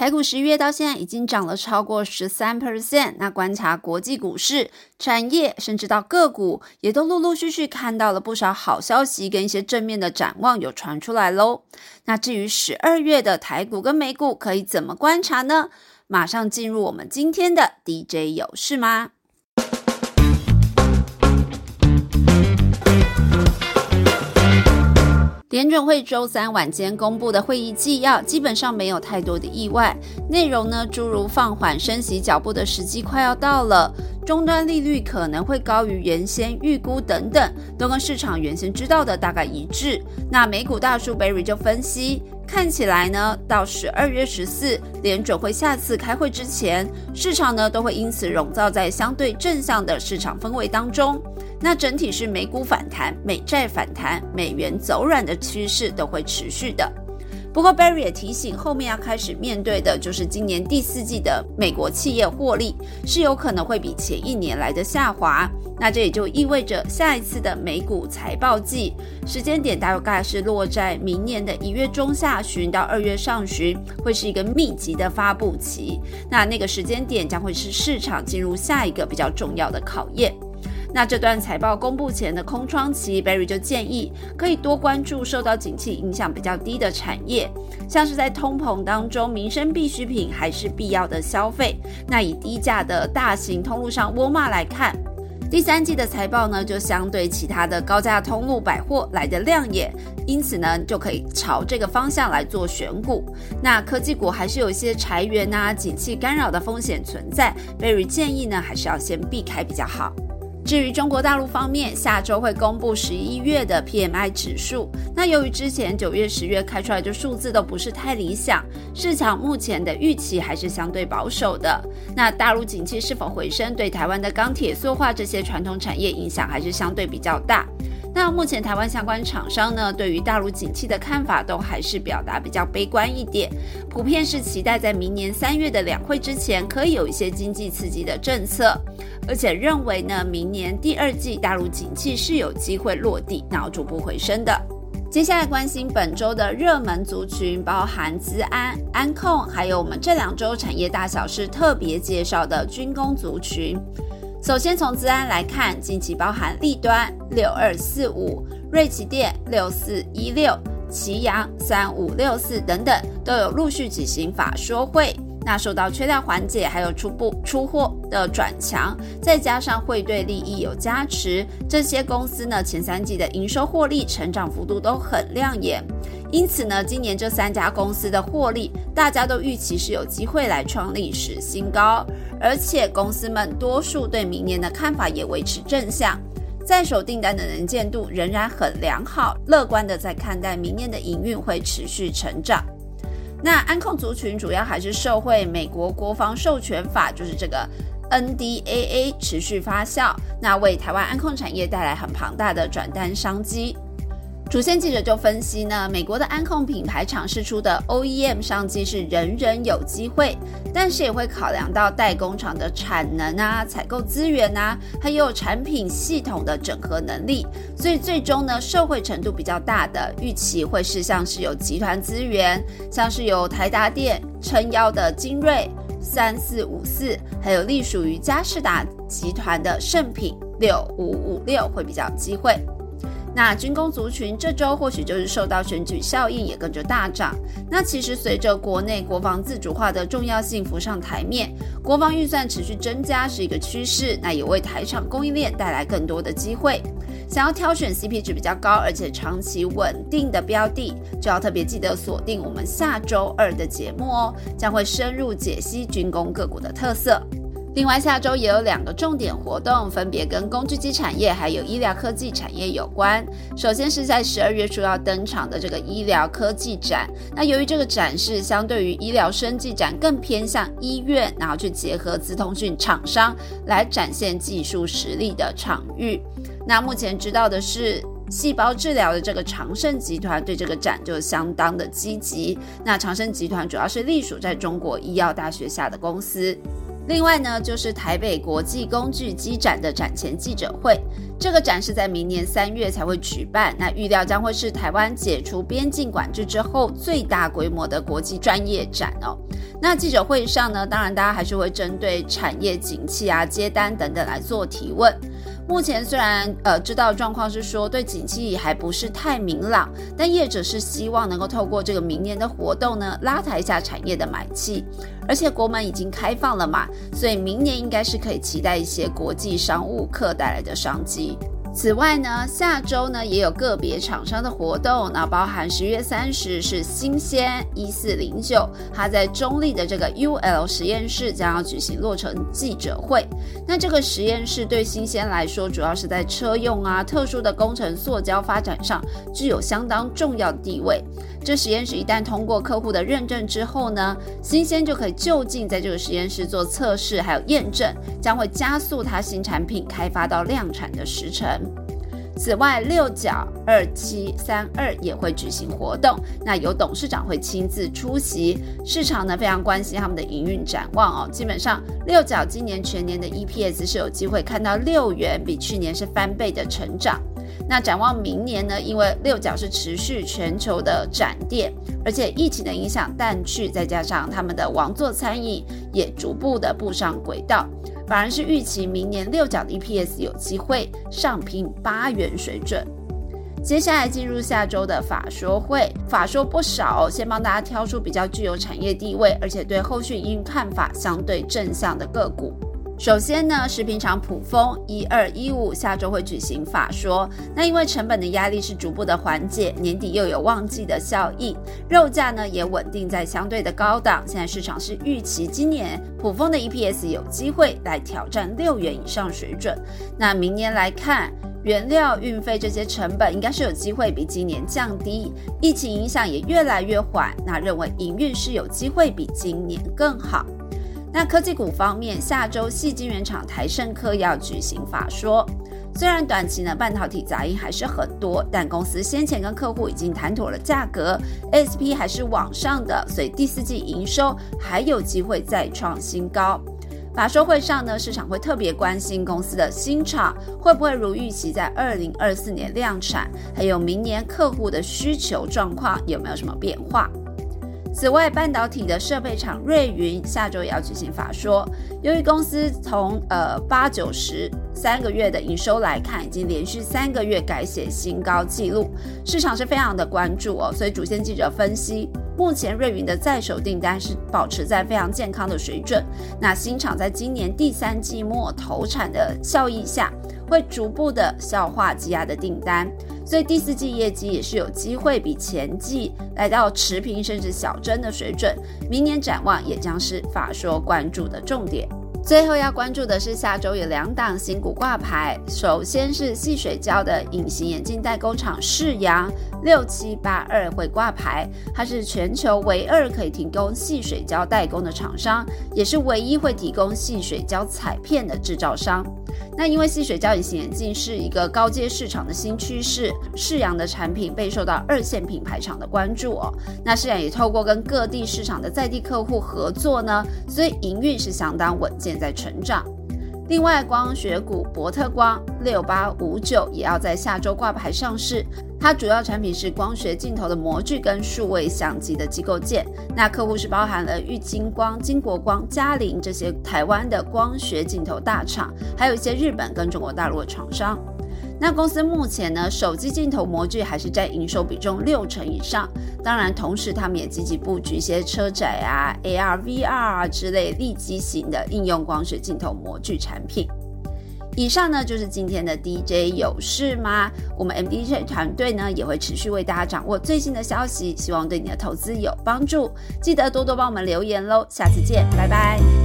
台股十一月到现在已经涨了超过十三 percent。那观察国际股市、产业，甚至到个股，也都陆陆续续看到了不少好消息跟一些正面的展望有传出来喽。那至于十二月的台股跟美股可以怎么观察呢？马上进入我们今天的 DJ 有事吗？联准会周三晚间公布的会议纪要，基本上没有太多的意外。内容呢，诸如放缓升息脚步的时机快要到了，终端利率可能会高于原先预估等等，都跟市场原先知道的大概一致。那美股大叔 Berry 就分析，看起来呢，到十二月十四联准会下次开会之前，市场呢都会因此笼罩在相对正向的市场氛围当中。那整体是美股反弹、美债反弹、美元走软的趋势都会持续的。不过，Barry 也提醒，后面要开始面对的就是今年第四季的美国企业获利是有可能会比前一年来的下滑。那这也就意味着下一次的美股财报季时间点大概是落在明年的一月中下旬到二月上旬，会是一个密集的发布期。那那个时间点将会是市场进入下一个比较重要的考验。那这段财报公布前的空窗期，Barry 就建议可以多关注受到景气影响比较低的产业，像是在通膨当中，民生必需品还是必要的消费。那以低价的大型通路上沃尔玛来看，第三季的财报呢，就相对其他的高价通路百货来的亮眼，因此呢，就可以朝这个方向来做选股。那科技股还是有一些裁员啊、景气干扰的风险存在，Berry 建议呢，还是要先避开比较好。至于中国大陆方面，下周会公布十一月的 PMI 指数。那由于之前九月、十月开出来的数字都不是太理想，市场目前的预期还是相对保守的。那大陆景气是否回升，对台湾的钢铁、塑化这些传统产业影响还是相对比较大。那目前台湾相关厂商呢，对于大陆景气的看法都还是表达比较悲观一点，普遍是期待在明年三月的两会之前，可以有一些经济刺激的政策，而且认为呢，明年第二季大陆景气是有机会落地，然后逐步回升的。接下来关心本周的热门族群，包含资安、安控，还有我们这两周产业大小事特别介绍的军工族群。首先从资安来看，近期包含立端六二四五、瑞奇电六四一六、奇阳三五六四等等，都有陆续举行法说会。那受到缺料缓解，还有初步出货的转强，再加上汇兑利益有加持，这些公司呢前三季的营收获利成长幅度都很亮眼。因此呢，今年这三家公司的获利，大家都预期是有机会来创历史新高。而且公司们多数对明年的看法也维持正向，在手订单的能见度仍然很良好，乐观的在看待明年的营运会持续成长。那安控族群主要还是受惠美国国防授权法，就是这个 NDAA 持续发酵，那为台湾安控产业带来很庞大的转单商机。主线记者就分析呢，美国的安控品牌尝试出的 OEM 商机是人人有机会，但是也会考量到代工厂的产能啊、采购资源啊，还有产品系统的整合能力，所以最终呢，受惠程度比较大的预期会是像是有集团资源，像是有台达电撑腰的精锐三四五四，还有隶属于嘉士达集团的盛品六五五六会比较机会。那军工族群这周或许就是受到选举效应，也跟着大涨。那其实随着国内国防自主化的重要性浮上台面，国防预算持续增加是一个趋势，那也为台厂供应链带来更多的机会。想要挑选 CP 值比较高而且长期稳定的标的，就要特别记得锁定我们下周二的节目哦，将会深入解析军工个股的特色。另外，下周也有两个重点活动，分别跟工具机产业还有医疗科技产业有关。首先是在十二月初要登场的这个医疗科技展。那由于这个展示相对于医疗生技展更偏向医院，然后去结合资通讯厂商来展现技术实力的场域。那目前知道的是，细胞治疗的这个长盛集团对这个展就相当的积极。那长盛集团主要是隶属在中国医药大学下的公司。另外呢，就是台北国际工具机展的展前记者会，这个展是在明年三月才会举办。那预料将会是台湾解除边境管制之后最大规模的国际专业展哦。那记者会上呢，当然大家还是会针对产业景气啊、接单等等来做提问。目前虽然呃知道状况是说对景气还不是太明朗，但业者是希望能够透过这个明年的活动呢，拉抬一下产业的买气。而且国门已经开放了嘛，所以明年应该是可以期待一些国际商务客带来的商机。此外呢，下周呢也有个别厂商的活动，那包含十月三十是新鲜一四零九，它在中立的这个 UL 实验室将要举行落成记者会。那这个实验室对新鲜来说，主要是在车用啊特殊的工程塑胶发展上具有相当重要的地位。这实验室一旦通过客户的认证之后呢，新鲜就可以就近在这个实验室做测试还有验证，将会加速它新产品开发到量产的时程。此外，六角二七三二也会举行活动，那由董事长会亲自出席。市场呢非常关心他们的营运展望哦。基本上，六角今年全年的 EPS 是有机会看到六元，比去年是翻倍的成长。那展望明年呢？因为六角是持续全球的展店，而且疫情的影响淡去，再加上他们的王座餐饮也逐步的步上轨道。反而是预期明年六角的 EPS 有机会上拼八元水准。接下来进入下周的法说会，法说不少，先帮大家挑出比较具有产业地位，而且对后续应看法相对正向的个股。首先呢，食品厂普丰一二一五下周会举行法说。那因为成本的压力是逐步的缓解，年底又有旺季的效应，肉价呢也稳定在相对的高档。现在市场是预期今年普丰的 EPS 有机会来挑战六元以上水准。那明年来看，原料、运费这些成本应该是有机会比今年降低，疫情影响也越来越缓。那认为营运是有机会比今年更好。那科技股方面，下周细晶圆厂台盛科要举行法说。虽然短期呢半导体杂音还是很多，但公司先前跟客户已经谈妥了价格，ASP 还是往上的，所以第四季营收还有机会再创新高。法说会上呢，市场会特别关心公司的新厂会不会如预期在二零二四年量产，还有明年客户的需求状况有没有什么变化。此外，半导体的设备厂瑞云下周也要举行法说。由于公司从呃八九十三个月的营收来看，已经连续三个月改写新高纪录，市场是非常的关注哦。所以主线记者分析，目前瑞云的在手订单是保持在非常健康的水准。那新厂在今年第三季末投产的效益下，会逐步的消化积压的订单。所以第四季业绩也是有机会比前季来到持平甚至小增的水准，明年展望也将是法说关注的重点。最后要关注的是下周有两档新股挂牌，首先是细水胶的隐形眼镜代工厂世阳六七八二会挂牌，它是全球唯二可以提供细水胶代工的厂商，也是唯一会提供细水胶彩片的制造商。那因为细水胶隐形眼镜是一个高阶市场的新趋势，世阳的产品备受到二线品牌厂的关注哦。那世阳也透过跟各地市场的在地客户合作呢，所以营运是相当稳健，在成长。另外，光学股博特光六八五九也要在下周挂牌上市。它主要产品是光学镜头的模具跟数位相机的机构件。那客户是包含了玉金光、金国光、嘉陵这些台湾的光学镜头大厂，还有一些日本跟中国大陆的厂商。那公司目前呢，手机镜头模具还是占营收比重六成以上。当然，同时他们也积极布局一些车载啊、AR、VR 啊之类立基型的应用光学镜头模具产品。以上呢就是今天的 DJ 有事吗？我们 MDJ 团队呢也会持续为大家掌握最新的消息，希望对你的投资有帮助。记得多多帮我们留言喽，下次见，拜拜。